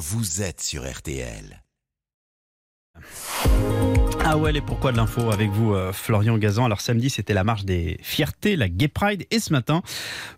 vous êtes sur RTL. Ah ouais, et pourquoi de l'info avec vous, euh, Florian Gazan? Alors samedi, c'était la marche des fiertés, la Gay Pride. Et ce matin,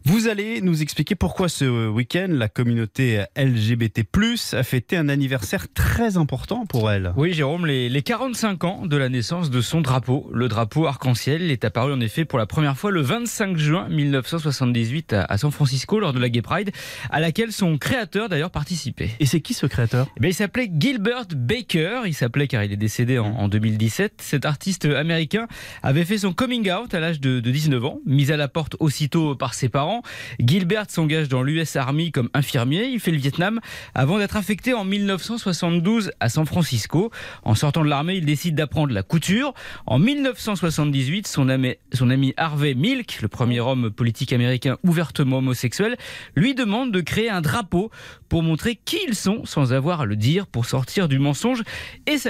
vous allez nous expliquer pourquoi ce week-end, la communauté LGBT+, a fêté un anniversaire très important pour elle. Oui, Jérôme, les, les 45 ans de la naissance de son drapeau. Le drapeau arc-en-ciel est apparu en effet pour la première fois le 25 juin 1978 à, à San Francisco lors de la Gay Pride, à laquelle son créateur d'ailleurs participait. Et c'est qui ce créateur? Eh bien, il s'appelait Gilbert Baker. Il s'appelait car il est décédé en, en 2017. Cet artiste américain avait fait son coming out à l'âge de, de 19 ans, mis à la porte aussitôt par ses parents. Gilbert s'engage dans l'US Army comme infirmier. Il fait le Vietnam avant d'être affecté en 1972 à San Francisco. En sortant de l'armée, il décide d'apprendre la couture. En 1978, son ami, Harvey Milk, le premier homme politique américain ouvertement homosexuel, lui demande de créer un drapeau pour montrer qui ils sont sans avoir à le dire, pour sortir du mensonge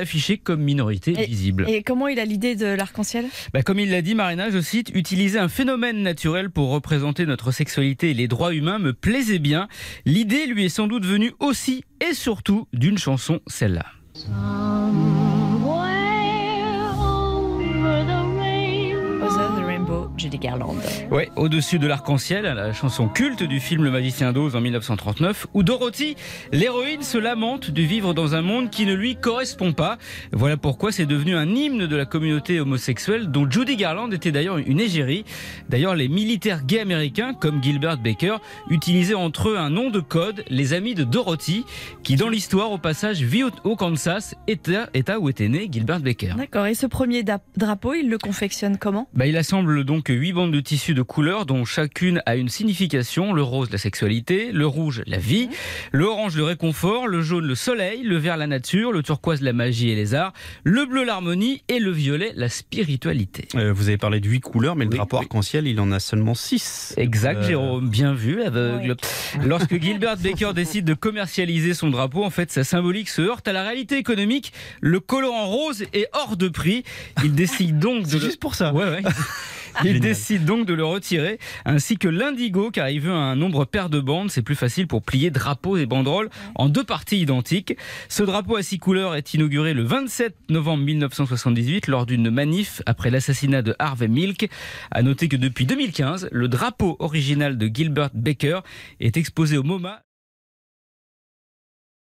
s'afficher comme minorité Et- visible. Et comment il a l'idée de l'arc-en-ciel? Bah, comme il l'a dit, Marina, je cite, utiliser un phénomène naturel pour représenter notre sexualité et les droits humains me plaisait bien. L'idée lui est sans doute venue aussi et surtout d'une chanson, celle-là. Over Judy Garland. Ouais, au-dessus de l'arc-en-ciel, la chanson culte du film Le Magicien d'Oz en 1939, où Dorothy, l'héroïne, se lamente de vivre dans un monde qui ne lui correspond pas. Voilà pourquoi c'est devenu un hymne de la communauté homosexuelle, dont Judy Garland était d'ailleurs une égérie. D'ailleurs, les militaires gays américains, comme Gilbert Baker, utilisaient entre eux un nom de code, les amis de Dorothy, qui dans l'histoire, au passage, vit au, Kansas, état, état où était né Gilbert Baker. D'accord. Et ce premier drapeau, il le confectionne comment? Bah, il assemble donc huit bandes de tissu de couleurs dont chacune a une signification. Le rose, la sexualité, le rouge, la vie, le orange, le réconfort, le jaune, le soleil, le vert, la nature, le turquoise, la magie et les arts, le bleu, l'harmonie et le violet, la spiritualité. Euh, Vous avez parlé de huit couleurs, mais le drapeau oui. arc-en-ciel, il en a seulement six. Exact, Euh, Jérôme, bien vu, l'aveugle. Lorsque Gilbert Baker décide de commercialiser son drapeau, en fait, sa symbolique se heurte à la réalité économique. Le colorant rose est hors de prix. Il décide donc de C'est juste pour ça. Ouais, ouais. Il Génial. décide donc de le retirer, ainsi que l'indigo, car il veut un nombre pair de bandes. C'est plus facile pour plier drapeaux et banderoles en deux parties identiques. Ce drapeau à six couleurs est inauguré le 27 novembre 1978 lors d'une manif après l'assassinat de Harvey Milk. À noter que depuis 2015, le drapeau original de Gilbert Baker est exposé au MoMA.